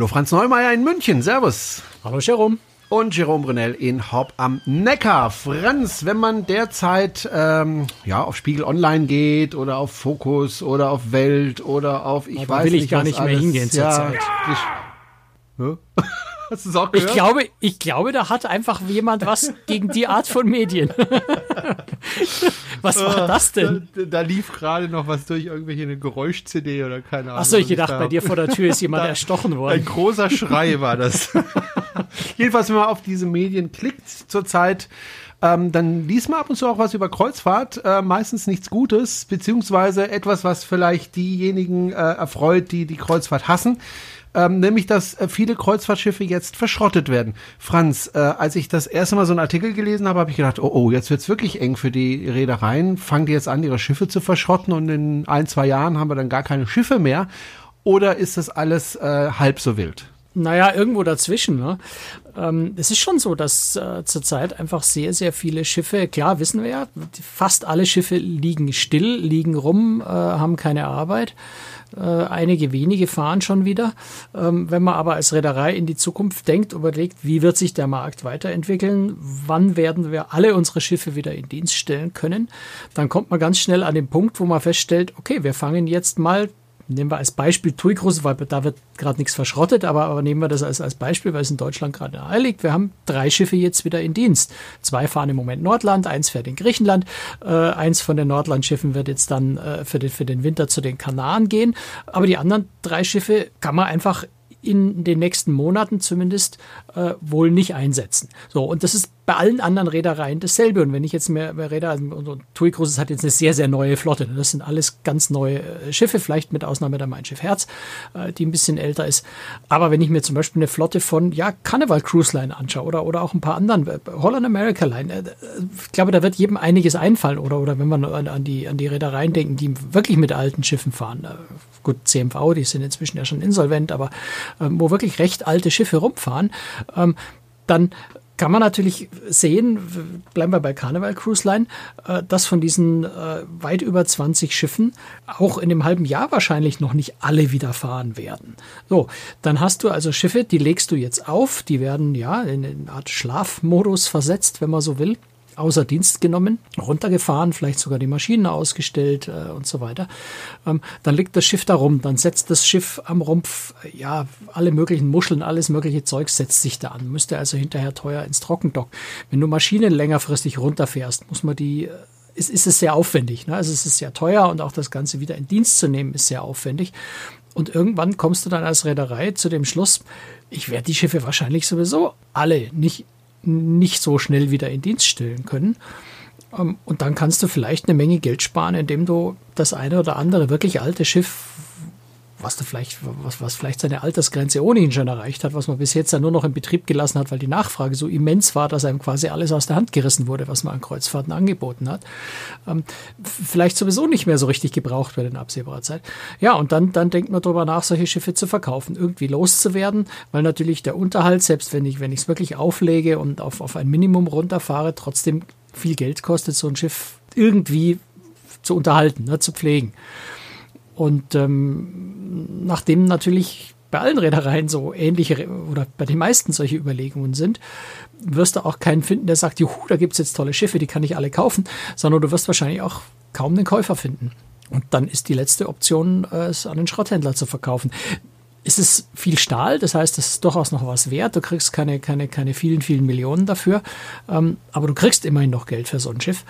Hallo Franz Neumeier in München, Servus. Hallo Jerome. Und Jerome Brunel in Haupt am Neckar. Franz, wenn man derzeit ähm, ja, auf Spiegel Online geht oder auf Fokus oder auf Welt oder auf ich da weiß will ich nicht, gar nicht mehr alles, hingehen ja, zurzeit. ich- Hä? Hast du es auch Ich gehört? glaube, ich glaube, da hat einfach jemand was gegen die Art von Medien. was war das denn? Da, da lief gerade noch was durch irgendwelche eine Geräusch-CD oder keine Ahnung. Achso, ich gedacht, da bei dir vor der Tür ist jemand Da- erstochen Ein worden. großer Schrei war das. Jedenfalls, wenn man auf diese Medien klickt zurzeit, ähm, dann liest man ab und zu auch was über Kreuzfahrt, äh, meistens nichts Gutes, beziehungsweise etwas, was vielleicht diejenigen äh, erfreut, die die Kreuzfahrt hassen. Ähm, nämlich, dass äh, viele Kreuzfahrtschiffe jetzt verschrottet werden. Franz, äh, als ich das erste Mal so einen Artikel gelesen habe, habe ich gedacht, oh, oh, jetzt wird's wirklich eng für die Reedereien. Fangen die jetzt an, ihre Schiffe zu verschrotten und in ein, zwei Jahren haben wir dann gar keine Schiffe mehr? Oder ist das alles äh, halb so wild? Naja, irgendwo dazwischen. Ne? Ähm, es ist schon so, dass äh, zurzeit einfach sehr, sehr viele Schiffe, klar wissen wir ja, fast alle Schiffe liegen still, liegen rum, äh, haben keine Arbeit. Äh, einige wenige fahren schon wieder. Ähm, wenn man aber als Reederei in die Zukunft denkt, überlegt, wie wird sich der Markt weiterentwickeln, wann werden wir alle unsere Schiffe wieder in Dienst stellen können, dann kommt man ganz schnell an den Punkt, wo man feststellt, okay, wir fangen jetzt mal Nehmen wir als Beispiel TUI Cruise, weil da wird gerade nichts verschrottet, aber, aber nehmen wir das als, als Beispiel, weil es in Deutschland gerade nahe liegt. Wir haben drei Schiffe jetzt wieder in Dienst. Zwei fahren im Moment Nordland, eins fährt in Griechenland. Äh, eins von den Nordlandschiffen wird jetzt dann äh, für, den, für den Winter zu den Kanaren gehen. Aber die anderen drei Schiffe kann man einfach in den nächsten Monaten zumindest äh, wohl nicht einsetzen. So, und das ist bei allen anderen Reedereien dasselbe. Und wenn ich jetzt mehr, mehr Räder, also unser TUI Cruises hat jetzt eine sehr, sehr neue Flotte. Das sind alles ganz neue äh, Schiffe, vielleicht mit Ausnahme der Mein Schiff Herz, äh, die ein bisschen älter ist. Aber wenn ich mir zum Beispiel eine Flotte von, ja, Carnival Cruise Line anschaue oder, oder auch ein paar anderen, äh, Holland America Line, ich glaube, da wird jedem einiges einfallen. Oder, oder wenn man an, an, die, an die Reedereien denken, die wirklich mit alten Schiffen fahren. Gut, CMV, die sind inzwischen ja schon insolvent, aber ähm, wo wirklich recht alte Schiffe rumfahren, ähm, dann kann man natürlich sehen, bleiben wir bei Carnival Cruise Line, äh, dass von diesen äh, weit über 20 Schiffen auch in dem halben Jahr wahrscheinlich noch nicht alle wieder fahren werden. So, dann hast du also Schiffe, die legst du jetzt auf, die werden ja in eine Art Schlafmodus versetzt, wenn man so will außer Dienst genommen, runtergefahren, vielleicht sogar die Maschinen ausgestellt äh, und so weiter. Ähm, dann liegt das Schiff da rum, dann setzt das Schiff am Rumpf, äh, ja, alle möglichen Muscheln, alles mögliche Zeug setzt sich da an, müsste also hinterher teuer ins Trockendock. Wenn du Maschinen längerfristig runterfährst, muss man die äh, ist, ist es sehr aufwendig. Ne? Also es ist sehr teuer und auch das Ganze wieder in Dienst zu nehmen, ist sehr aufwendig. Und irgendwann kommst du dann als Reederei zu dem Schluss, ich werde die Schiffe wahrscheinlich sowieso alle nicht, nicht so schnell wieder in Dienst stellen können. Ähm, Und dann kannst du vielleicht eine Menge Geld sparen, indem du das eine oder andere wirklich alte Schiff, was du vielleicht, was, was vielleicht seine Altersgrenze ohnehin schon erreicht hat, was man bis jetzt ja nur noch in Betrieb gelassen hat, weil die Nachfrage so immens war, dass einem quasi alles aus der Hand gerissen wurde, was man an Kreuzfahrten angeboten hat, ähm, vielleicht sowieso nicht mehr so richtig gebraucht wird in absehbarer Zeit. Ja, und dann, dann denkt man darüber nach, solche Schiffe zu verkaufen, irgendwie loszuwerden, weil natürlich der Unterhalt, selbst wenn ich, wenn ich es wirklich auflege und auf, auf ein Minimum runterfahre, trotzdem viel Geld kostet, so ein Schiff irgendwie zu unterhalten, ne, zu pflegen. Und ähm, nachdem natürlich bei allen Reedereien so ähnliche oder bei den meisten solche Überlegungen sind, wirst du auch keinen finden, der sagt, juhu, da gibt's jetzt tolle Schiffe, die kann ich alle kaufen, sondern du wirst wahrscheinlich auch kaum einen Käufer finden. Und dann ist die letzte Option, es an den Schrotthändler zu verkaufen. Es ist viel Stahl, das heißt, es ist durchaus noch was wert. Du kriegst keine, keine, keine vielen, vielen Millionen dafür, ähm, aber du kriegst immerhin noch Geld für so ein Schiff.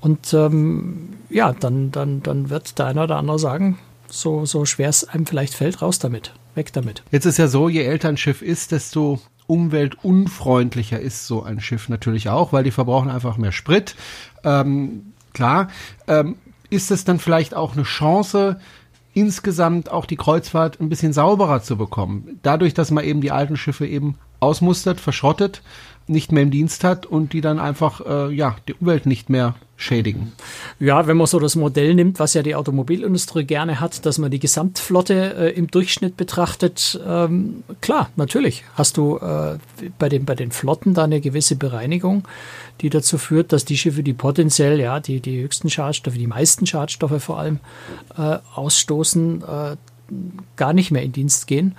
Und ähm, ja, dann, dann, dann wird der eine oder andere sagen, so, so schwer es einem vielleicht fällt, raus damit, weg damit. Jetzt ist ja so, je älter ein Schiff ist, desto umweltunfreundlicher ist so ein Schiff natürlich auch, weil die verbrauchen einfach mehr Sprit. Ähm, klar, ähm, ist es dann vielleicht auch eine Chance, insgesamt auch die Kreuzfahrt ein bisschen sauberer zu bekommen. Dadurch, dass man eben die alten Schiffe eben ausmustert, verschrottet, nicht mehr im Dienst hat und die dann einfach äh, ja die Umwelt nicht mehr schädigen. Ja, wenn man so das Modell nimmt, was ja die Automobilindustrie gerne hat, dass man die Gesamtflotte äh, im Durchschnitt betrachtet, ähm, klar, natürlich hast du äh, bei, den, bei den Flotten da eine gewisse Bereinigung, die dazu führt, dass die Schiffe, die potenziell ja die, die höchsten Schadstoffe, die meisten Schadstoffe vor allem äh, ausstoßen, äh, gar nicht mehr in Dienst gehen.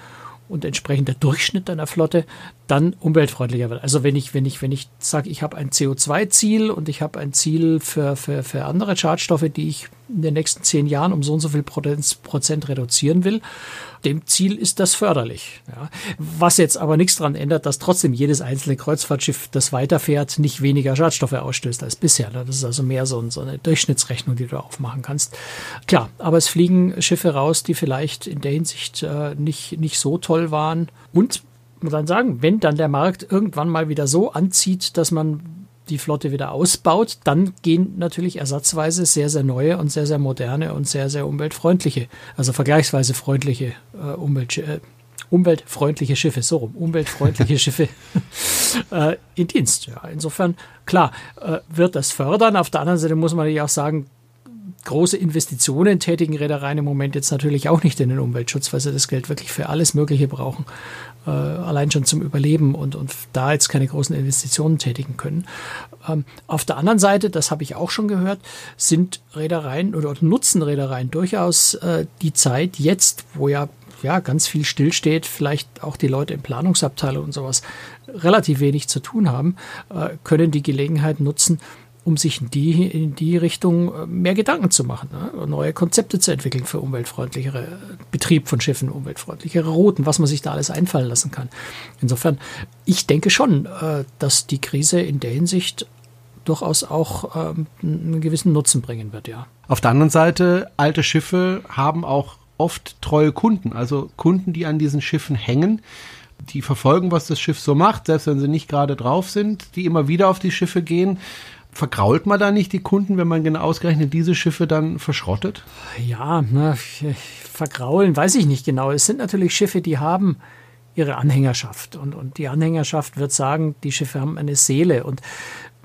und entsprechend der Durchschnitt einer Flotte dann umweltfreundlicher wird. Also wenn ich, wenn ich, wenn ich sage, ich habe ein CO2-Ziel und ich habe ein Ziel für, für, für andere Schadstoffe, die ich in den nächsten zehn Jahren um so und so viel Prozent reduzieren will, dem Ziel ist das förderlich. Ja. Was jetzt aber nichts daran ändert, dass trotzdem jedes einzelne Kreuzfahrtschiff, das weiterfährt, nicht weniger Schadstoffe ausstößt als bisher. Das ist also mehr so, so eine Durchschnittsrechnung, die du aufmachen kannst. Klar, aber es fliegen Schiffe raus, die vielleicht in der Hinsicht äh, nicht, nicht so toll waren. Und muss dann sagen, wenn dann der Markt irgendwann mal wieder so anzieht, dass man die Flotte wieder ausbaut, dann gehen natürlich ersatzweise sehr, sehr neue und sehr, sehr moderne und sehr, sehr umweltfreundliche, also vergleichsweise freundliche äh, Umwelt, äh, umweltfreundliche Schiffe, so rum, umweltfreundliche Schiffe äh, in Dienst. Ja, insofern, klar, äh, wird das fördern. Auf der anderen Seite muss man ja auch sagen, große Investitionen tätigen Reedereien im Moment jetzt natürlich auch nicht in den Umweltschutz, weil sie das Geld wirklich für alles Mögliche brauchen äh, allein schon zum Überleben und, und da jetzt keine großen Investitionen tätigen können. Ähm, auf der anderen Seite, das habe ich auch schon gehört, sind Reedereien oder, nutzen Reedereien durchaus äh, die Zeit jetzt, wo ja ja, ganz viel stillsteht, vielleicht auch die Leute in Planungsabteilung und sowas relativ wenig zu tun haben, äh, können die Gelegenheit nutzen, um sich in die, in die Richtung äh, mehr Gedanken zu machen, ne? neue Konzepte zu entwickeln für umweltfreundlichere Betrieb von Schiffen, umweltfreundlichere Routen, was man sich da alles einfallen lassen kann. Insofern, ich denke schon, äh, dass die Krise in der Hinsicht durchaus auch ähm, einen gewissen Nutzen bringen wird, ja. Auf der anderen Seite, alte Schiffe haben auch oft treue Kunden, also Kunden, die an diesen Schiffen hängen, die verfolgen, was das Schiff so macht, selbst wenn sie nicht gerade drauf sind, die immer wieder auf die Schiffe gehen vergrault man da nicht die Kunden, wenn man genau ausgerechnet diese Schiffe dann verschrottet? Ja, na, vergraulen weiß ich nicht genau. Es sind natürlich Schiffe, die haben ihre Anhängerschaft und, und die Anhängerschaft wird sagen, die Schiffe haben eine Seele und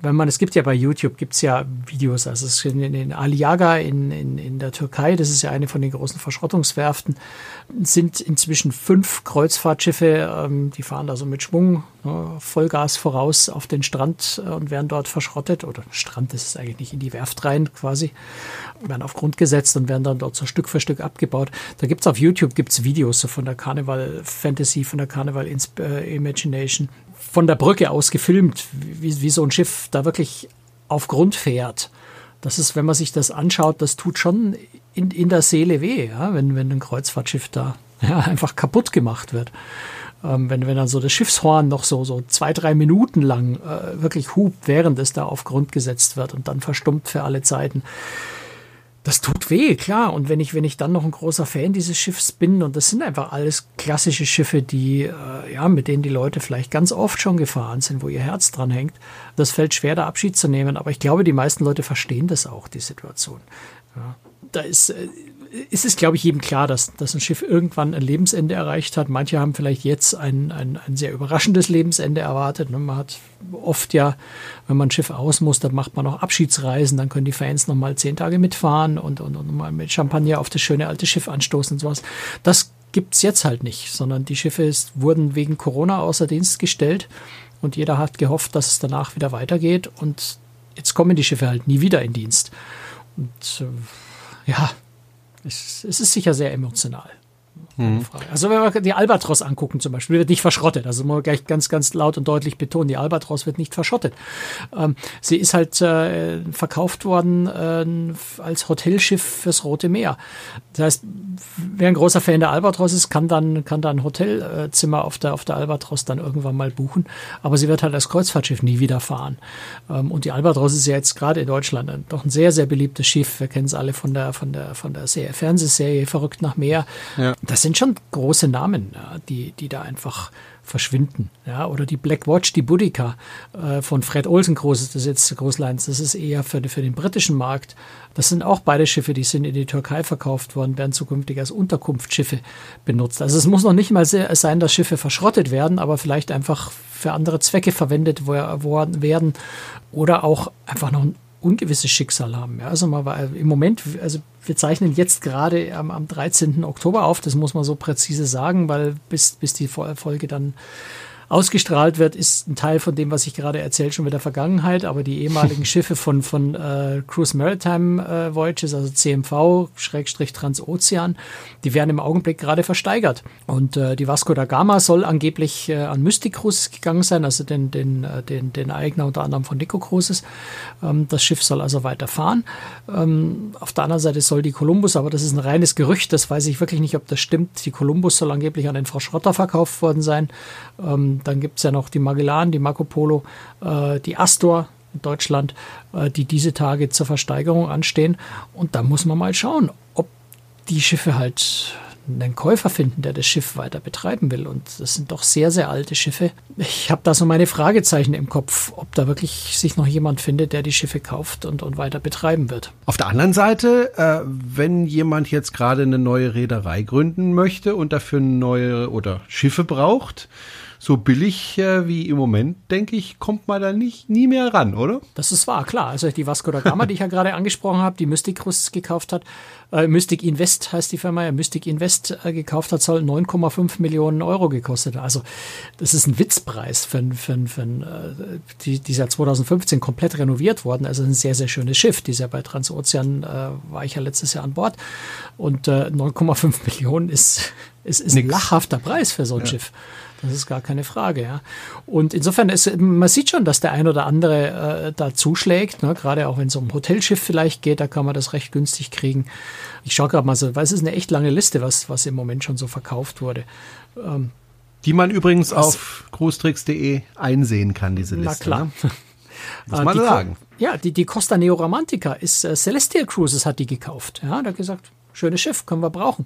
wenn man, es gibt ja bei YouTube, gibt es ja Videos, also es in, in Aliaga in, in, in der Türkei, das ist ja eine von den großen Verschrottungswerften, sind inzwischen fünf Kreuzfahrtschiffe, ähm, die fahren da so mit Schwung, ne, Vollgas voraus auf den Strand äh, und werden dort verschrottet, oder Strand ist es eigentlich nicht, in die Werft rein quasi, werden auf Grund gesetzt und werden dann dort so Stück für Stück abgebaut. Da gibt es auf YouTube gibt's Videos so von der Carnival Fantasy, von der Carnival äh, Imagination, von der Brücke aus gefilmt, wie, wie so ein Schiff da wirklich auf Grund fährt. Das ist, wenn man sich das anschaut, das tut schon in, in der Seele weh, ja, wenn, wenn ein Kreuzfahrtschiff da ja, einfach kaputt gemacht wird. Ähm, wenn, wenn dann so das Schiffshorn noch so, so zwei, drei Minuten lang äh, wirklich hupt, während es da auf Grund gesetzt wird und dann verstummt für alle Zeiten das tut weh, klar. Und wenn ich, wenn ich dann noch ein großer Fan dieses Schiffs bin, und das sind einfach alles klassische Schiffe, die, äh, ja, mit denen die Leute vielleicht ganz oft schon gefahren sind, wo ihr Herz dran hängt, das fällt schwer, da Abschied zu nehmen. Aber ich glaube, die meisten Leute verstehen das auch, die Situation. Ja. Da ist, äh, ist es, glaube ich, jedem klar, dass, dass ein Schiff irgendwann ein Lebensende erreicht hat. Manche haben vielleicht jetzt ein, ein, ein sehr überraschendes Lebensende erwartet. Ne? Man hat oft ja, wenn man ein Schiff aus muss, dann macht man auch Abschiedsreisen, dann können die Fans noch mal zehn Tage mitfahren und, und, und mal mit Champagner auf das schöne alte Schiff anstoßen und sowas. Das gibt es jetzt halt nicht, sondern die Schiffe wurden wegen Corona außer Dienst gestellt und jeder hat gehofft, dass es danach wieder weitergeht und jetzt kommen die Schiffe halt nie wieder in Dienst. Und äh, ja, es, ist sicher sehr emotional. Mhm. Also wenn wir die Albatros angucken zum Beispiel, wird nicht verschrottet. Also muss man gleich ganz, ganz laut und deutlich betonen, die Albatros wird nicht verschrottet. Ähm, sie ist halt äh, verkauft worden äh, als Hotelschiff fürs Rote Meer. Das heißt, wer ein großer Fan der Albatros ist, kann dann, kann dann ein Hotelzimmer auf der, auf der Albatros dann irgendwann mal buchen. Aber sie wird halt als Kreuzfahrtschiff nie wieder fahren. Ähm, und die Albatros ist ja jetzt gerade in Deutschland ein, doch ein sehr, sehr beliebtes Schiff. Wir kennen es alle von der, von der, von der Fernsehserie Verrückt nach Meer. Ja. Das sind schon große Namen, ja, die, die da einfach verschwinden. Ja, oder die Black Watch, die Boudica äh, von Fred Olsen Groß, das jetzt Großleins, das ist eher für, für den britischen Markt. Das sind auch beide Schiffe, die sind in die Türkei verkauft worden, werden zukünftig als Unterkunftsschiffe benutzt. Also es muss noch nicht mal sein, dass Schiffe verschrottet werden, aber vielleicht einfach für andere Zwecke verwendet werden oder auch einfach noch ein ungewisses Schicksal haben. Ja, also mal im Moment, also wir zeichnen jetzt gerade am, am 13. Oktober auf, das muss man so präzise sagen, weil bis, bis die Folge dann ausgestrahlt wird, ist ein Teil von dem, was ich gerade erzähle, schon wieder Vergangenheit. Aber die ehemaligen Schiffe von, von äh, Cruise Maritime äh, Voyages, also CMV, Schrägstrich Transozean, die werden im Augenblick gerade versteigert. Und äh, die Vasco da Gama soll angeblich äh, an Mystic Cruises gegangen sein, also den, den, äh, den, den Eigner unter anderem von Nico Cruises. Ähm, das Schiff soll also weiterfahren. Ähm, auf der anderen Seite soll die Columbus, aber das ist ein reines Gerücht, das weiß ich wirklich nicht, ob das stimmt. Die Columbus soll angeblich an den Frau Schrotter verkauft worden sein. Ähm, dann gibt es ja noch die Magellan, die Marco Polo, äh, die Astor in Deutschland, äh, die diese Tage zur Versteigerung anstehen. Und da muss man mal schauen, ob die Schiffe halt einen Käufer finden, der das Schiff weiter betreiben will. Und das sind doch sehr, sehr alte Schiffe. Ich habe da so meine Fragezeichen im Kopf, ob da wirklich sich noch jemand findet, der die Schiffe kauft und, und weiter betreiben wird. Auf der anderen Seite, äh, wenn jemand jetzt gerade eine neue Reederei gründen möchte und dafür neue oder Schiffe braucht, so billig äh, wie im Moment, denke ich, kommt man da nicht nie mehr ran, oder? Das ist wahr, klar. Also die Vasco da Gama, die ich ja gerade angesprochen habe, die Mystic Cruises gekauft hat, äh, Mystic Invest heißt die Firma, ja, Mystic Invest äh, gekauft hat, soll 9,5 Millionen Euro gekostet. Also das ist ein Witzpreis für, für, für, äh, die, die seit 2015 komplett renoviert worden. Also ein sehr, sehr schönes Schiff. Die ist ja bei Transozean, äh, war ich ja letztes Jahr an Bord. Und äh, 9,5 Millionen ist, ist, ist ein lachhafter Preis für so ein ja. Schiff. Das ist gar keine Frage, ja. Und insofern ist, man sieht schon, dass der ein oder andere äh, da zuschlägt, ne? gerade auch wenn es um ein Hotelschiff vielleicht geht, da kann man das recht günstig kriegen. Ich schaue gerade mal so, weil es ist eine echt lange Liste, was, was im Moment schon so verkauft wurde. Ähm, die man übrigens auf cruestricks.de einsehen kann, diese Liste. Na klar. Ne? Muss man sagen. Ja, die, die Costa Neoromantica ist äh, Celestial Cruises hat die gekauft. Ja, da hat gesagt, schönes Schiff, können wir brauchen.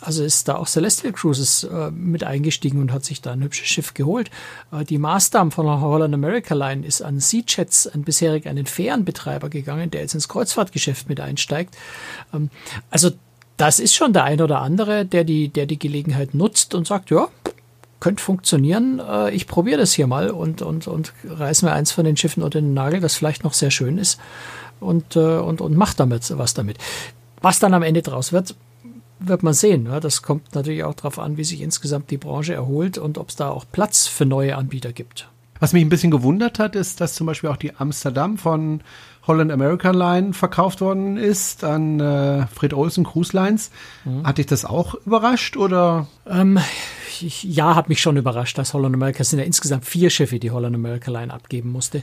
Also ist da auch Celestial Cruises äh, mit eingestiegen und hat sich da ein hübsches Schiff geholt. Äh, die Marsdam von der Holland America Line ist an Sea Jets, ein bisherig einen Fährenbetreiber gegangen, der jetzt ins Kreuzfahrtgeschäft mit einsteigt. Ähm, also das ist schon der ein oder andere, der die, der die Gelegenheit nutzt und sagt, ja, könnte funktionieren. Äh, ich probiere das hier mal und, und, und reiß mir eins von den Schiffen unter den Nagel, das vielleicht noch sehr schön ist und, äh, und, und mach damit was damit. Was dann am Ende draus wird, wird man sehen. Das kommt natürlich auch darauf an, wie sich insgesamt die Branche erholt und ob es da auch Platz für neue Anbieter gibt. Was mich ein bisschen gewundert hat, ist, dass zum Beispiel auch die Amsterdam von Holland American Line verkauft worden ist an äh, Fred Olsen Cruise Lines. Mhm. Hat dich das auch überrascht oder? Ähm, ich, ja, hat mich schon überrascht, dass Holland America, es sind ja insgesamt vier Schiffe, die Holland America Line abgeben musste.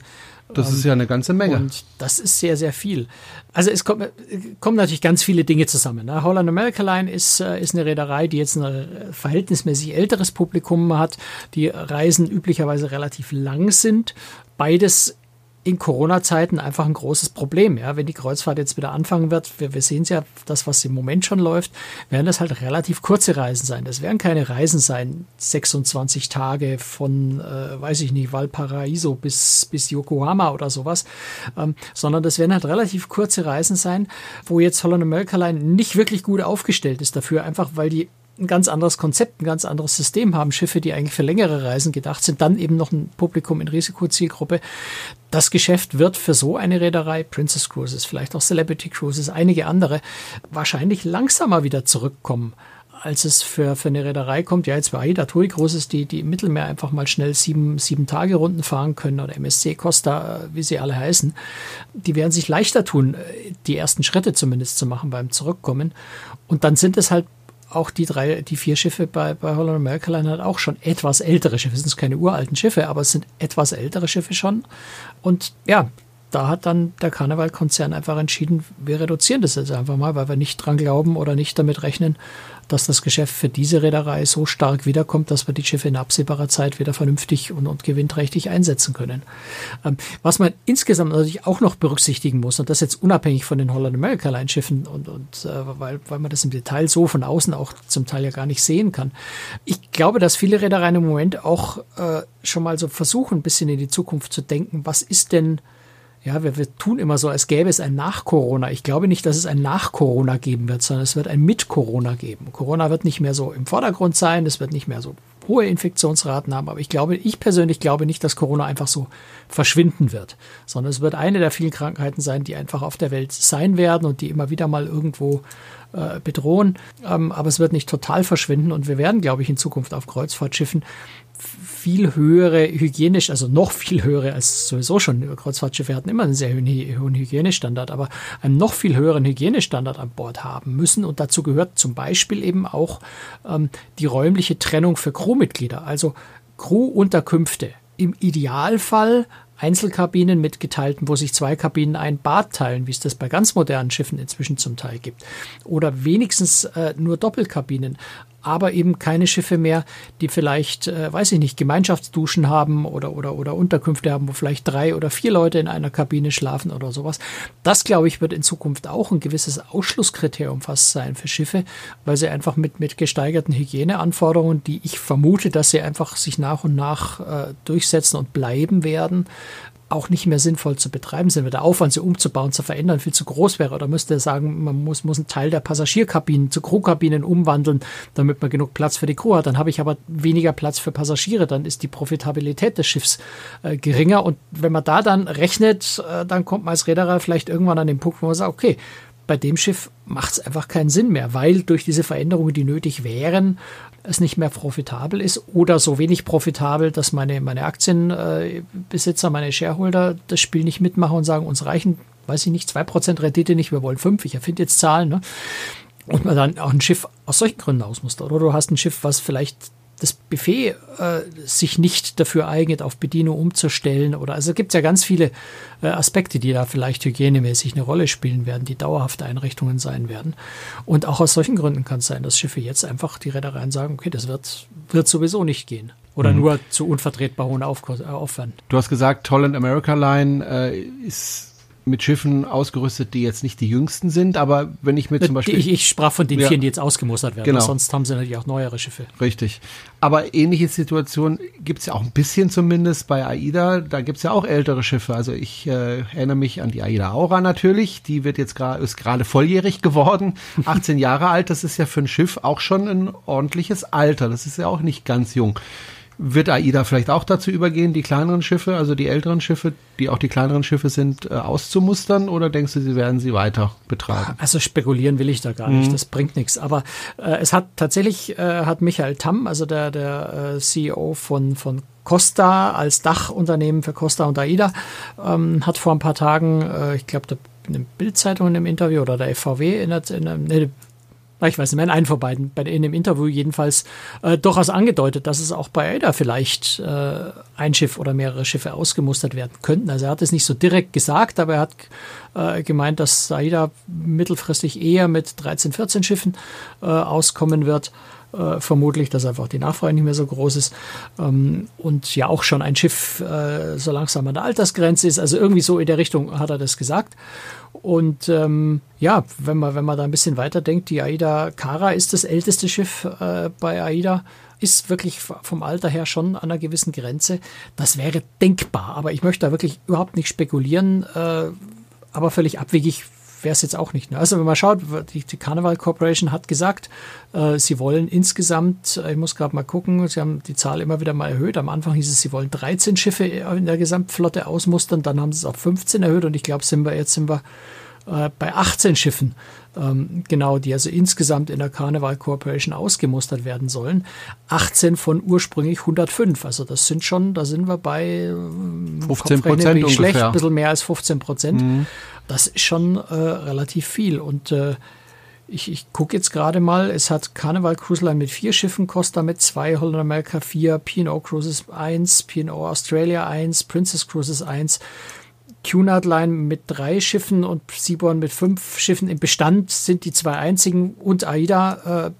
Das ist ja eine ganze Menge. Und das ist sehr, sehr viel. Also es kommt, kommen natürlich ganz viele Dinge zusammen. Ne? Holland America Line ist, äh, ist eine Reederei, die jetzt ein verhältnismäßig älteres Publikum hat. Die Reisen üblicherweise relativ lang sind. Beides in Corona-Zeiten einfach ein großes Problem. Ja, wenn die Kreuzfahrt jetzt wieder anfangen wird, wir, wir sehen es ja, das, was im Moment schon läuft, werden das halt relativ kurze Reisen sein. Das werden keine Reisen sein, 26 Tage von, äh, weiß ich nicht, Valparaiso bis, bis Yokohama oder sowas, ähm, sondern das werden halt relativ kurze Reisen sein, wo jetzt Holland Line nicht wirklich gut aufgestellt ist dafür, einfach weil die ein ganz anderes Konzept, ein ganz anderes System haben. Schiffe, die eigentlich für längere Reisen gedacht sind, dann eben noch ein Publikum in Risikozielgruppe. Das Geschäft wird für so eine Reederei, Princess Cruises, vielleicht auch Celebrity Cruises, einige andere, wahrscheinlich langsamer wieder zurückkommen als es für, für eine Reederei kommt, ja, jetzt bei AIDA TUI Cruises, die, die im Mittelmeer einfach mal schnell sieben, sieben Tage Runden fahren können oder MSC Costa, wie sie alle heißen, die werden sich leichter tun, die ersten Schritte zumindest zu machen beim Zurückkommen. Und dann sind es halt auch die drei, die vier Schiffe bei, bei Holland America Line hat auch schon etwas ältere Schiffe. Es sind keine uralten Schiffe, aber es sind etwas ältere Schiffe schon. Und ja, da hat dann der Karnevalkonzern einfach entschieden, wir reduzieren das jetzt einfach mal, weil wir nicht dran glauben oder nicht damit rechnen, dass das Geschäft für diese Reederei so stark wiederkommt, dass wir die Schiffe in absehbarer Zeit wieder vernünftig und, und gewinnträchtig einsetzen können. Ähm, was man insgesamt natürlich auch noch berücksichtigen muss, und das jetzt unabhängig von den Holland America Line Schiffen und, und äh, weil, weil man das im Detail so von außen auch zum Teil ja gar nicht sehen kann. Ich glaube, dass viele Reedereien im Moment auch äh, schon mal so versuchen, ein bisschen in die Zukunft zu denken, was ist denn ja, wir, wir tun immer so, als gäbe es ein Nach-Corona. Ich glaube nicht, dass es ein Nach-Corona geben wird, sondern es wird ein Mit-Corona geben. Corona wird nicht mehr so im Vordergrund sein, es wird nicht mehr so hohe Infektionsraten haben, aber ich glaube, ich persönlich glaube nicht, dass Corona einfach so verschwinden wird, sondern es wird eine der vielen Krankheiten sein, die einfach auf der Welt sein werden und die immer wieder mal irgendwo äh, bedrohen. Ähm, aber es wird nicht total verschwinden und wir werden, glaube ich, in Zukunft auf Kreuzfahrtschiffen viel höhere hygienisch, also noch viel höhere als sowieso schon. Kreuzfahrtschiffe hatten immer einen sehr hohen, Hygienestandard, aber einen noch viel höheren Hygienestandard an Bord haben müssen. Und dazu gehört zum Beispiel eben auch ähm, die räumliche Trennung für Crewmitglieder, also Crewunterkünfte. Im Idealfall Einzelkabinen mit geteilten, wo sich zwei Kabinen ein Bad teilen, wie es das bei ganz modernen Schiffen inzwischen zum Teil gibt. Oder wenigstens äh, nur Doppelkabinen aber eben keine Schiffe mehr, die vielleicht, äh, weiß ich nicht, Gemeinschaftsduschen haben oder, oder, oder Unterkünfte haben, wo vielleicht drei oder vier Leute in einer Kabine schlafen oder sowas. Das, glaube ich, wird in Zukunft auch ein gewisses Ausschlusskriterium fast sein für Schiffe, weil sie einfach mit, mit gesteigerten Hygieneanforderungen, die ich vermute, dass sie einfach sich nach und nach äh, durchsetzen und bleiben werden, auch nicht mehr sinnvoll zu betreiben sind, weil der Aufwand, sie umzubauen, zu verändern, viel zu groß wäre. Oder müsste sagen, man muss, muss einen Teil der Passagierkabinen zu Crewkabinen umwandeln, damit man genug Platz für die Crew hat. Dann habe ich aber weniger Platz für Passagiere, dann ist die Profitabilität des Schiffs äh, geringer. Und wenn man da dann rechnet, äh, dann kommt man als Reederer vielleicht irgendwann an den Punkt, wo man sagt, okay, bei dem Schiff macht es einfach keinen Sinn mehr, weil durch diese Veränderungen, die nötig wären, es nicht mehr profitabel ist oder so wenig profitabel, dass meine, meine Aktienbesitzer, meine Shareholder das Spiel nicht mitmachen und sagen, uns reichen, weiß ich nicht, 2% Rendite nicht, wir wollen 5, ich erfinde jetzt Zahlen. Ne? Und man dann auch ein Schiff aus solchen Gründen ausmustert. Oder du hast ein Schiff, was vielleicht das Buffet äh, sich nicht dafür eignet, auf Bedienung umzustellen. Oder also gibt es ja ganz viele äh, Aspekte, die da vielleicht hygienemäßig eine Rolle spielen werden, die dauerhafte Einrichtungen sein werden. Und auch aus solchen Gründen kann es sein, dass Schiffe jetzt einfach die Reedereien sagen, okay, das wird, wird sowieso nicht gehen. Oder mhm. nur zu unvertretbar hohen äh, Aufwand. Du hast gesagt, Holland America Line äh, ist mit Schiffen ausgerüstet, die jetzt nicht die jüngsten sind, aber wenn ich mir zum Beispiel. Ich, ich sprach von den ja, vier, die jetzt ausgemustert werden. Genau. Sonst haben sie natürlich auch neuere Schiffe. Richtig. Aber ähnliche Situationen gibt es ja auch ein bisschen zumindest bei AIDA. Da gibt es ja auch ältere Schiffe. Also ich äh, erinnere mich an die AIDA Aura natürlich. Die wird jetzt gerade ist gerade volljährig geworden, 18 Jahre alt. Das ist ja für ein Schiff auch schon ein ordentliches Alter. Das ist ja auch nicht ganz jung. Wird AIDA vielleicht auch dazu übergehen, die kleineren Schiffe, also die älteren Schiffe, die auch die kleineren Schiffe sind, äh, auszumustern oder denkst du, sie werden sie weiter betreiben? Also spekulieren will ich da gar nicht, mhm. das bringt nichts. Aber äh, es hat tatsächlich, äh, hat Michael Tamm, also der, der äh, CEO von, von Costa als Dachunternehmen für Costa und AIDA, ähm, hat vor ein paar Tagen, äh, ich glaube, in der Bildzeitung im Interview oder der FVW in der, in der nee, ich weiß nicht mehr, in einem von beiden, bei, in dem Interview jedenfalls, äh, durchaus angedeutet, dass es auch bei AIDA vielleicht äh, ein Schiff oder mehrere Schiffe ausgemustert werden könnten. Also er hat es nicht so direkt gesagt, aber er hat äh, gemeint, dass AIDA mittelfristig eher mit 13, 14 Schiffen äh, auskommen wird. Äh, vermutlich, dass einfach die Nachfrage nicht mehr so groß ist ähm, und ja auch schon ein Schiff äh, so langsam an der Altersgrenze ist. Also irgendwie so in der Richtung hat er das gesagt. Und ähm, ja, wenn man, wenn man da ein bisschen weiter denkt, die Aida Kara ist das älteste Schiff äh, bei Aida, ist wirklich vom Alter her schon an einer gewissen Grenze. Das wäre denkbar, aber ich möchte da wirklich überhaupt nicht spekulieren, äh, aber völlig abwegig wäre es jetzt auch nicht. Ne? Also wenn man schaut, die, die Carnival Corporation hat gesagt, äh, sie wollen insgesamt, äh, ich muss gerade mal gucken, sie haben die Zahl immer wieder mal erhöht. Am Anfang hieß es, sie wollen 13 Schiffe in der Gesamtflotte ausmustern, dann haben sie es auf 15 erhöht und ich glaube, sind wir jetzt sind wir äh, bei 18 Schiffen, ähm, genau, die also insgesamt in der Carnival Corporation ausgemustert werden sollen. 18 von ursprünglich 105. Also das sind schon, da sind wir bei 15 Prozent ungefähr. schlecht, ein bisschen mehr als 15 Prozent. Mhm. Das ist schon äh, relativ viel. Und äh, ich, ich gucke jetzt gerade mal, es hat Carnival Cruise Line mit vier Schiffen, Costa mit zwei, Holland America vier, P&O Cruises 1, P&O Australia 1, Princess Cruises 1, Cunard Line mit drei Schiffen und Seaborn mit fünf Schiffen. Im Bestand sind die zwei einzigen und AIDA, äh,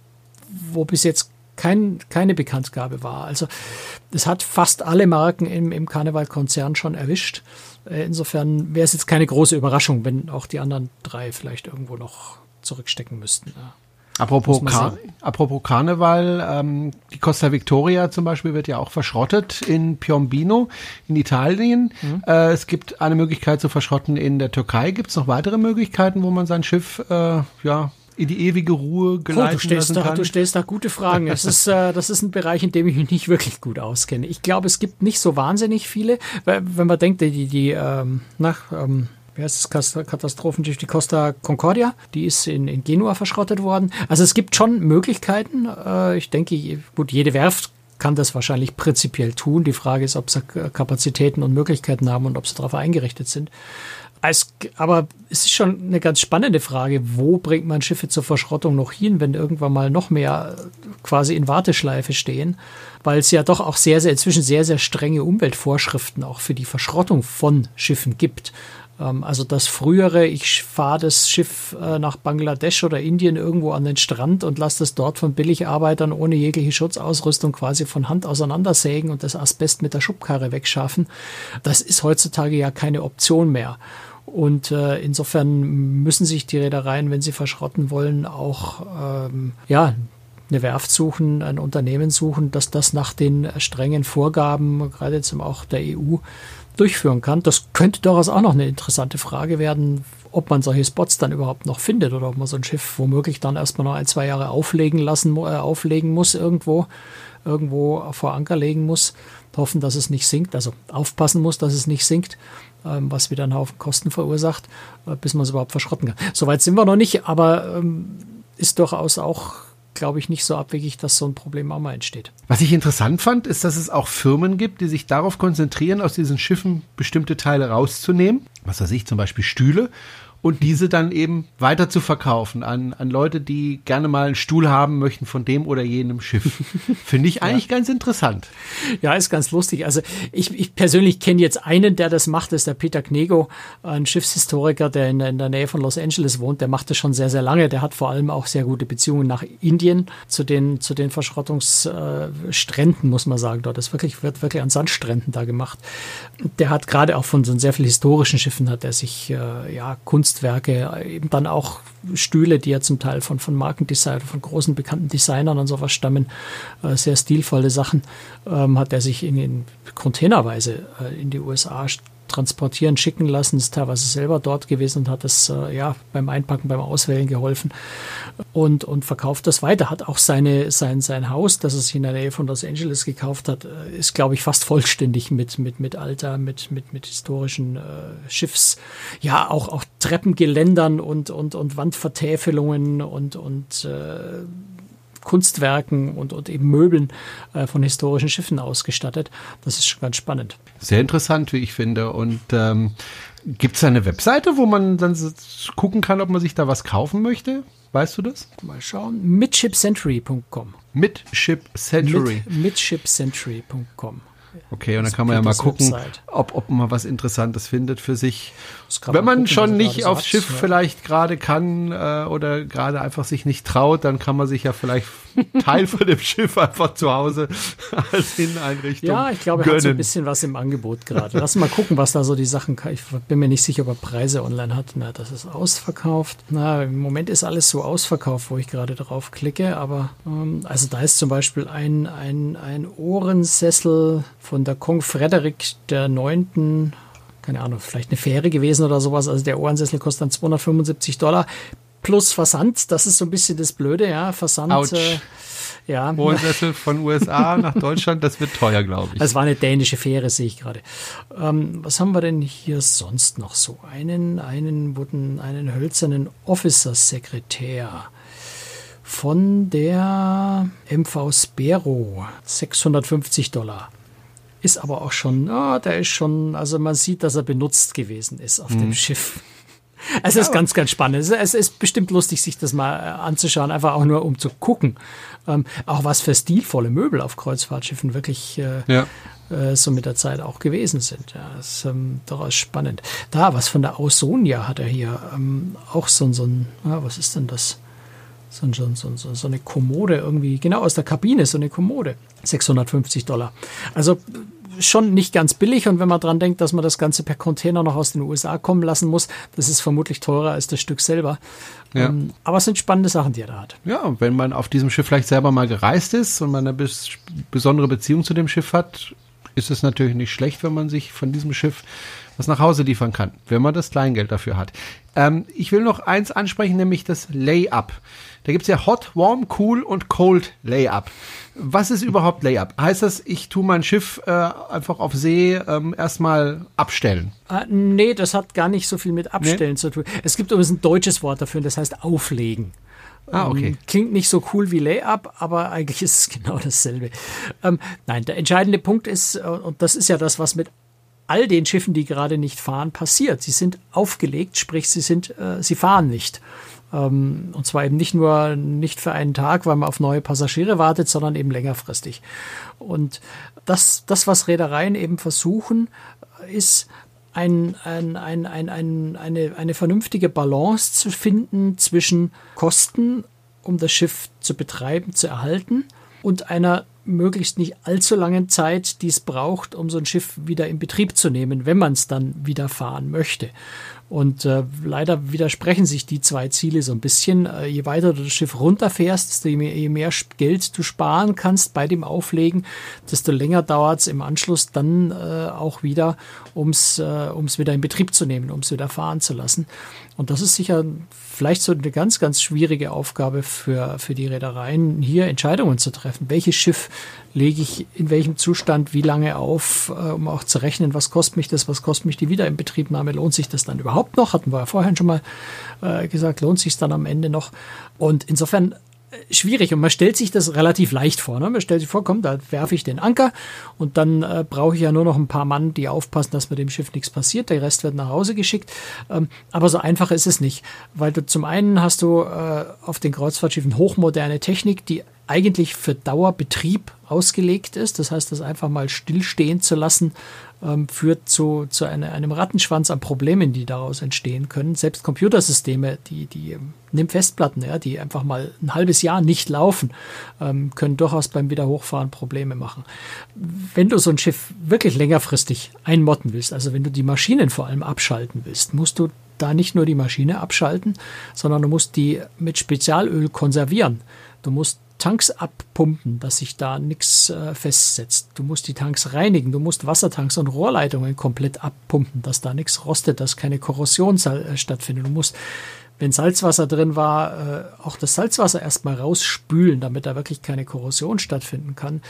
wo bis jetzt kein, keine Bekanntgabe war. Also es hat fast alle Marken im, im Karneval-Konzern schon erwischt. Äh, insofern wäre es jetzt keine große Überraschung, wenn auch die anderen drei vielleicht irgendwo noch zurückstecken müssten. Ja. Apropos, Kar apropos Karneval, ähm, die Costa Victoria zum Beispiel wird ja auch verschrottet in Piombino in Italien. Mhm. Äh, es gibt eine Möglichkeit zu verschrotten in der Türkei. Gibt es noch weitere Möglichkeiten, wo man sein Schiff äh, ja in die ewige Ruhe geleiten oh, du stellst da? Du stellst da gute Fragen. Es ist, äh, das ist ein Bereich, in dem ich mich nicht wirklich gut auskenne. Ich glaube, es gibt nicht so wahnsinnig viele, weil, wenn man denkt, die, die ähm, nach ähm, wie heißt das Katastrophenschiff, die Costa Concordia, die ist in, in Genua verschrottet worden. Also es gibt schon Möglichkeiten. Äh, ich denke, gut, jede Werft kann das wahrscheinlich prinzipiell tun. Die Frage ist, ob sie Kapazitäten und Möglichkeiten haben und ob sie darauf eingerichtet sind. Es, aber es ist schon eine ganz spannende Frage, wo bringt man Schiffe zur Verschrottung noch hin, wenn irgendwann mal noch mehr quasi in Warteschleife stehen, weil es ja doch auch sehr, sehr inzwischen sehr, sehr strenge Umweltvorschriften auch für die Verschrottung von Schiffen gibt. Ähm, also das frühere, ich fahre das Schiff äh, nach Bangladesch oder Indien irgendwo an den Strand und lasse das dort von Billigarbeitern ohne jegliche Schutzausrüstung quasi von Hand auseinandersägen und das Asbest mit der Schubkarre wegschaffen. Das ist heutzutage ja keine Option mehr. Und äh, insofern müssen sich die Reedereien, wenn sie verschrotten wollen, auch ähm, ja, eine Werft suchen, ein Unternehmen suchen, dass das nach den strengen Vorgaben, gerade jetzt auch der EU, durchführen kann. Das könnte durchaus auch noch eine interessante Frage werden, ob man solche Spots dann überhaupt noch findet oder ob man so ein Schiff womöglich dann erstmal noch ein, zwei Jahre auflegen lassen, äh, auflegen muss irgendwo, irgendwo vor Anker legen muss, hoffen, dass es nicht sinkt, also aufpassen muss, dass es nicht sinkt, was wieder einen Haufen Kosten verursacht, äh, bis man es überhaupt verschrotten kann. Soweit sind wir noch nicht, aber ähm, ist durchaus auch glaube ich, nicht so abwegig, dass so ein Problem auch mal entsteht. Was ich interessant fand, ist, dass es auch Firmen gibt, die sich darauf konzentrieren, aus diesen Schiffen bestimmte Teile rauszunehmen. Was weiß ich, zum Beispiel Stühle und diese dann eben weiter zu verkaufen an, an Leute, die gerne mal einen Stuhl haben möchten von dem oder jenem Schiff. Finde ich eigentlich ja. ganz interessant. Ja, ist ganz lustig. Also ich, ich persönlich kenne jetzt einen, der das macht, das ist der Peter Knego, ein Schiffshistoriker, der in, in der Nähe von Los Angeles wohnt. Der macht das schon sehr, sehr lange. Der hat vor allem auch sehr gute Beziehungen nach Indien zu den, zu den Verschrottungsstränden, muss man sagen. Dort ist wirklich, wird wirklich an Sandstränden da gemacht. Der hat gerade auch von so sehr vielen historischen Schiffen hat er sich äh, ja Kunst Kunstwerke, eben dann auch Stühle, die ja zum Teil von, von Markendesign, von großen bekannten Designern und sowas stammen, äh, sehr stilvolle Sachen, ähm, hat er sich in, in Containerweise äh, in die USA transportieren, schicken lassen, ist teilweise selber dort gewesen und hat das äh, ja beim Einpacken, beim Auswählen geholfen und, und verkauft das weiter. Hat auch seine, sein, sein Haus, das er sich in der Nähe von Los Angeles gekauft hat, äh, ist, glaube ich, fast vollständig mit, mit, mit Alter, mit, mit, mit historischen äh, Schiffs, ja, auch, auch Treppengeländern und, und, und Wandvertäfelungen und, und äh, Kunstwerken und, und eben Möbeln äh, von historischen Schiffen ausgestattet. Das ist schon ganz spannend. Sehr interessant, wie ich finde. Und ähm, gibt es eine Webseite, wo man dann gucken kann, ob man sich da was kaufen möchte? Weißt du das? Mal schauen. Midshipcentury.com. Midshipcentury. Mid, midshipcentury.com. Okay, und dann kann man ja mal gucken, ob, ob man was Interessantes findet für sich. Wenn man gucken, schon nicht aufs Schiff ja. vielleicht gerade kann äh, oder gerade einfach sich nicht traut, dann kann man sich ja vielleicht Teil von dem Schiff einfach zu Hause als Inneneinrichtung Ja, ich glaube, er hat so ein bisschen was im Angebot gerade. Lass mal gucken, was da so die Sachen kann. Ich bin mir nicht sicher, ob er Preise online hat. Na, das ist ausverkauft. Na, im Moment ist alles so ausverkauft, wo ich gerade drauf klicke. Aber ähm, also da ist zum Beispiel ein, ein, ein Ohrensessel von der Kong Frederick der neunten keine Ahnung, vielleicht eine Fähre gewesen oder sowas. Also der Ohrensessel kostet dann 275 Dollar plus Versand. Das ist so ein bisschen das Blöde, ja. Versand. Äh, ja. Ohrensessel von USA nach Deutschland, das wird teuer, glaube ich. Das war eine dänische Fähre, sehe ich gerade. Ähm, was haben wir denn hier sonst noch so? Einen, einen, wurden, einen hölzernen Officer-Sekretär von der MV Spero, 650 Dollar ist aber auch schon, oh, der ist schon, also man sieht, dass er benutzt gewesen ist auf mhm. dem Schiff. Es ist ganz, ganz spannend. Es ist bestimmt lustig, sich das mal äh, anzuschauen, einfach auch nur um zu gucken. Ähm, auch was für stilvolle Möbel auf Kreuzfahrtschiffen wirklich äh, ja. äh, so mit der Zeit auch gewesen sind. Ja, das ist ähm, durchaus spannend. Da, was von der Ausonia hat er hier. Ähm, auch so, so ein, ja, was ist denn das? So, so, so, so eine Kommode irgendwie, genau aus der Kabine, so eine Kommode. 650 Dollar. Also schon nicht ganz billig und wenn man dran denkt, dass man das Ganze per Container noch aus den USA kommen lassen muss, das ist vermutlich teurer als das Stück selber. Ja. Ähm, aber es sind spannende Sachen, die er da hat. Ja, wenn man auf diesem Schiff vielleicht selber mal gereist ist und man eine bis besondere Beziehung zu dem Schiff hat, ist es natürlich nicht schlecht, wenn man sich von diesem Schiff was nach Hause liefern kann, wenn man das Kleingeld dafür hat. Ähm, ich will noch eins ansprechen, nämlich das Layup. Da gibt's ja Hot, Warm, Cool und Cold Layup. Was ist überhaupt Layup? Heißt das, ich tue mein Schiff äh, einfach auf See ähm, erstmal abstellen? Ah, nee, das hat gar nicht so viel mit Abstellen nee? zu tun. Es gibt übrigens ein deutsches Wort dafür, das heißt auflegen. Ah, okay. Ähm, klingt nicht so cool wie Layup, aber eigentlich ist es genau dasselbe. Ähm, nein, der entscheidende Punkt ist, äh, und das ist ja das, was mit all den Schiffen, die gerade nicht fahren, passiert. Sie sind aufgelegt, sprich, sie sind, äh, sie fahren nicht. Ähm, und zwar eben nicht nur nicht für einen Tag, weil man auf neue Passagiere wartet, sondern eben längerfristig. Und das, das was Reedereien eben versuchen, ist ein, ein, ein, ein, ein, eine, eine vernünftige Balance zu finden zwischen Kosten, um das Schiff zu betreiben, zu erhalten, und einer möglichst nicht allzu langen Zeit, die es braucht, um so ein Schiff wieder in Betrieb zu nehmen, wenn man es dann wieder fahren möchte. Und äh, leider widersprechen sich die zwei Ziele so ein bisschen. Äh, je weiter du das Schiff runterfährst, desto mehr, je mehr Geld du sparen kannst bei dem Auflegen, desto länger dauert es im Anschluss dann äh, auch wieder, um es äh, um's wieder in Betrieb zu nehmen, um es wieder fahren zu lassen. Und das ist sicher vielleicht so eine ganz, ganz schwierige Aufgabe für, für die Reedereien, hier Entscheidungen zu treffen. Welches Schiff lege ich in welchem Zustand wie lange auf, äh, um auch zu rechnen, was kostet mich das, was kostet mich die Wiederinbetriebnahme, lohnt sich das dann überhaupt noch? Hatten wir ja vorhin schon mal äh, gesagt, lohnt sich es dann am Ende noch? Und insofern schwierig und man stellt sich das relativ leicht vor. Ne? Man stellt sich vor, komm, da werfe ich den Anker und dann äh, brauche ich ja nur noch ein paar Mann, die aufpassen, dass mit dem Schiff nichts passiert. Der Rest wird nach Hause geschickt. Ähm, aber so einfach ist es nicht, weil du zum einen hast du äh, auf den Kreuzfahrtschiffen hochmoderne Technik, die eigentlich für Dauerbetrieb ausgelegt ist. Das heißt, das einfach mal stillstehen zu lassen, ähm, führt zu, zu eine, einem Rattenschwanz an Problemen, die daraus entstehen können. Selbst Computersysteme, die, die ähm, nimm Festplatten, ja, die einfach mal ein halbes Jahr nicht laufen, ähm, können durchaus beim Wiederhochfahren Probleme machen. Wenn du so ein Schiff wirklich längerfristig einmotten willst, also wenn du die Maschinen vor allem abschalten willst, musst du da nicht nur die Maschine abschalten, sondern du musst die mit Spezialöl konservieren. Du musst Tanks abpumpen, dass sich da nichts äh, festsetzt. Du musst die Tanks reinigen, du musst Wassertanks und Rohrleitungen komplett abpumpen, dass da nichts rostet, dass keine Korrosion äh, stattfindet. Du musst, wenn Salzwasser drin war, äh, auch das Salzwasser erstmal rausspülen, damit da wirklich keine Korrosion stattfinden kann.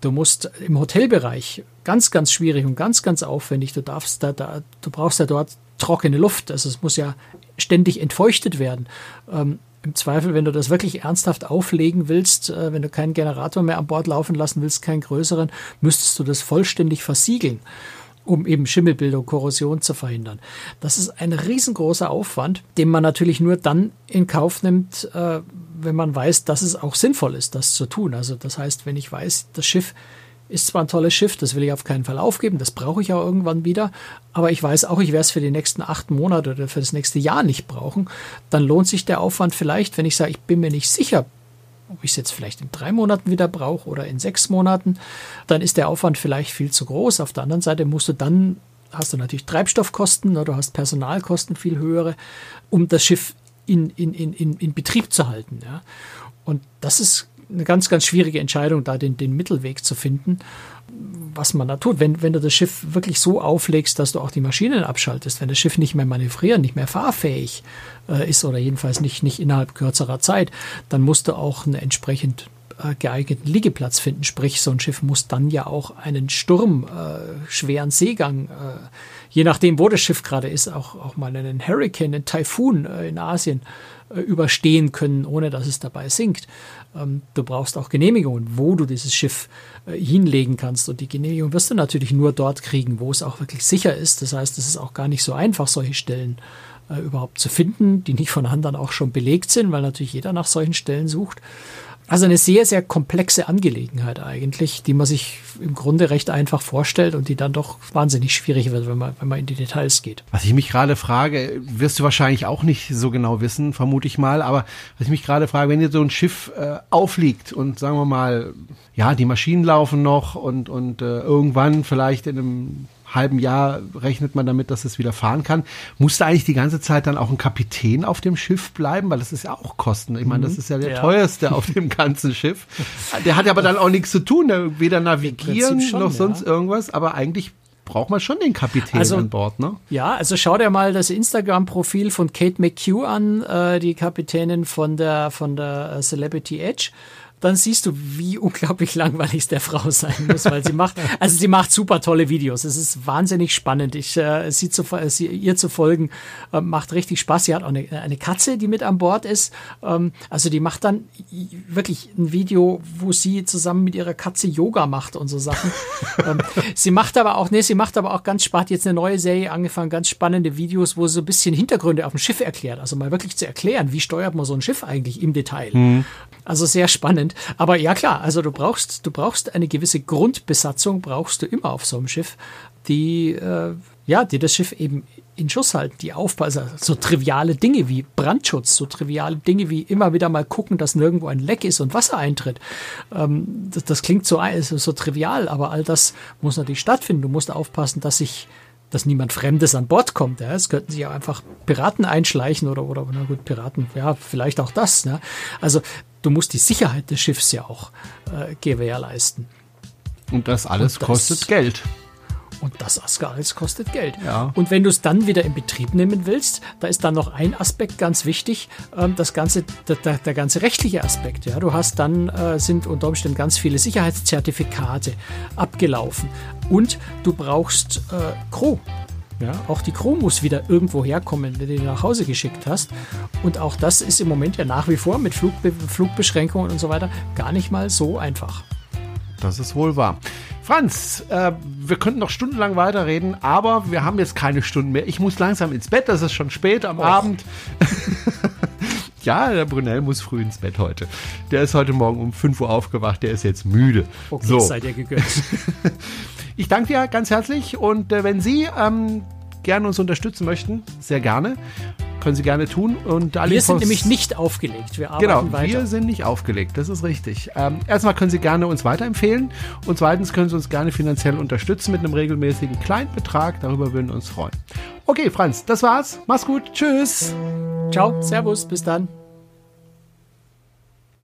Du musst im Hotelbereich ganz, ganz schwierig und ganz, ganz aufwendig. Du darfst da, da du brauchst ja dort trockene Luft. Also es muss ja ständig entfeuchtet werden. Ähm, im Zweifel, wenn du das wirklich ernsthaft auflegen willst, äh, wenn du keinen Generator mehr an Bord laufen lassen willst, keinen größeren, müsstest du das vollständig versiegeln, um eben Schimmelbildung, Korrosion zu verhindern. Das ist ein riesengroßer Aufwand, den man natürlich nur dann in Kauf nimmt, äh, wenn man weiß, dass es auch sinnvoll ist, das zu tun. Also das heißt, wenn ich weiß, das Schiff ist zwar ein tolles Schiff, das will ich auf keinen Fall aufgeben, das brauche ich auch irgendwann wieder, aber ich weiß auch, ich werde es für die nächsten acht Monate oder für das nächste Jahr nicht brauchen. Dann lohnt sich der Aufwand vielleicht, wenn ich sage, ich bin mir nicht sicher, ob ich es jetzt vielleicht in drei Monaten wieder brauche oder in sechs Monaten, dann ist der Aufwand vielleicht viel zu groß. Auf der anderen Seite musst du dann, hast du natürlich Treibstoffkosten oder du hast Personalkosten viel höhere, um das Schiff in, in, in, in Betrieb zu halten. Ja. Und das ist eine ganz, ganz schwierige Entscheidung, da den, den Mittelweg zu finden, was man da tut. Wenn, wenn du das Schiff wirklich so auflegst, dass du auch die Maschinen abschaltest, wenn das Schiff nicht mehr manövrieren, nicht mehr fahrfähig äh, ist oder jedenfalls nicht, nicht innerhalb kürzerer Zeit, dann musst du auch einen entsprechend äh, geeigneten Liegeplatz finden. Sprich, so ein Schiff muss dann ja auch einen Sturm, äh, schweren Seegang, äh, je nachdem, wo das Schiff gerade ist, auch, auch mal einen Hurricane, einen Taifun äh, in Asien äh, überstehen können, ohne dass es dabei sinkt. Ähm, du brauchst auch Genehmigungen, wo du dieses Schiff äh, hinlegen kannst. Und die Genehmigung wirst du natürlich nur dort kriegen, wo es auch wirklich sicher ist. Das heißt, es ist auch gar nicht so einfach, solche Stellen äh, überhaupt zu finden, die nicht von anderen auch schon belegt sind, weil natürlich jeder nach solchen Stellen sucht. Also eine sehr, sehr komplexe Angelegenheit eigentlich, die man sich im Grunde recht einfach vorstellt und die dann doch wahnsinnig schwierig wird, wenn man, wenn man in die Details geht. Was ich mich gerade frage, wirst du wahrscheinlich auch nicht so genau wissen, vermute ich mal, aber was ich mich gerade frage, wenn dir so ein Schiff äh, aufliegt und sagen wir mal, ja, die Maschinen laufen noch und, und äh, irgendwann vielleicht in einem halben Jahr rechnet man damit, dass es wieder fahren kann. Musste eigentlich die ganze Zeit dann auch ein Kapitän auf dem Schiff bleiben, weil das ist ja auch Kosten. Ich meine, das mhm. ist ja der ja. teuerste auf dem ganzen Schiff. Der hat ja aber dann auch nichts zu tun, weder navigieren schon, noch sonst ja. irgendwas, aber eigentlich braucht man schon den Kapitän also, an Bord, ne? Ja, also schau dir mal das Instagram-Profil von Kate McHugh an, äh, die Kapitänin von der von der äh, Celebrity Edge. Dann siehst du, wie unglaublich langweilig es der Frau sein muss, weil sie macht, also sie macht super tolle Videos. Es ist wahnsinnig spannend. Ich, äh, sie zu, sie, ihr zu folgen, äh, macht richtig Spaß. Sie hat auch eine, eine Katze, die mit an Bord ist. Ähm, also die macht dann wirklich ein Video, wo sie zusammen mit ihrer Katze Yoga macht und so Sachen. ähm, sie macht aber auch, nee, sie macht aber auch ganz spannend, jetzt eine neue Serie angefangen, ganz spannende Videos, wo sie so ein bisschen Hintergründe auf dem Schiff erklärt. Also mal wirklich zu erklären, wie steuert man so ein Schiff eigentlich im Detail. Mhm. Also sehr spannend. Aber ja klar, also du brauchst, du brauchst eine gewisse Grundbesatzung, brauchst du immer auf so einem Schiff, die, äh, ja, die das Schiff eben in Schuss halten, die aufpassen. Also so triviale Dinge wie Brandschutz, so triviale Dinge wie immer wieder mal gucken, dass nirgendwo ein Leck ist und Wasser eintritt. Ähm, das, das, klingt so, so trivial, aber all das muss natürlich stattfinden. Du musst aufpassen, dass sich dass niemand Fremdes an Bord kommt. Ja. Es könnten sich auch einfach Piraten einschleichen oder, oder, na gut, Piraten, ja, vielleicht auch das. Ne? Also du musst die Sicherheit des Schiffs ja auch äh, gewährleisten. Und das alles Und das, kostet Geld. Und das alles kostet Geld. Ja. Und wenn du es dann wieder in Betrieb nehmen willst, da ist dann noch ein Aspekt ganz wichtig, ähm, das ganze, der, der, der, ganze rechtliche Aspekt. Ja, du hast dann äh, sind unter Umständen ganz viele Sicherheitszertifikate abgelaufen und du brauchst äh, Crew. Ja, auch die Crew muss wieder irgendwo herkommen, wenn du die nach Hause geschickt hast. Und auch das ist im Moment ja nach wie vor mit Flugbe Flugbeschränkungen und so weiter gar nicht mal so einfach. Das ist wohl wahr. Franz, äh, wir könnten noch stundenlang weiterreden, aber wir haben jetzt keine Stunden mehr. Ich muss langsam ins Bett, das ist schon spät am Och. Abend. ja, der Brunel muss früh ins Bett heute. Der ist heute Morgen um 5 Uhr aufgewacht, der ist jetzt müde. Okay, so. seid ihr gegönnt. ich danke dir ganz herzlich und äh, wenn Sie ähm, gerne uns unterstützen möchten, sehr gerne können Sie gerne tun. Und wir sind nämlich nicht aufgelegt. Wir arbeiten genau, weiter. wir sind nicht aufgelegt. Das ist richtig. Ähm, erstmal können Sie gerne uns weiterempfehlen und zweitens können Sie uns gerne finanziell unterstützen mit einem regelmäßigen kleinen Betrag. Darüber würden wir uns freuen. Okay, Franz, das war's. Mach's gut. Tschüss. Ciao. Servus. Bis dann.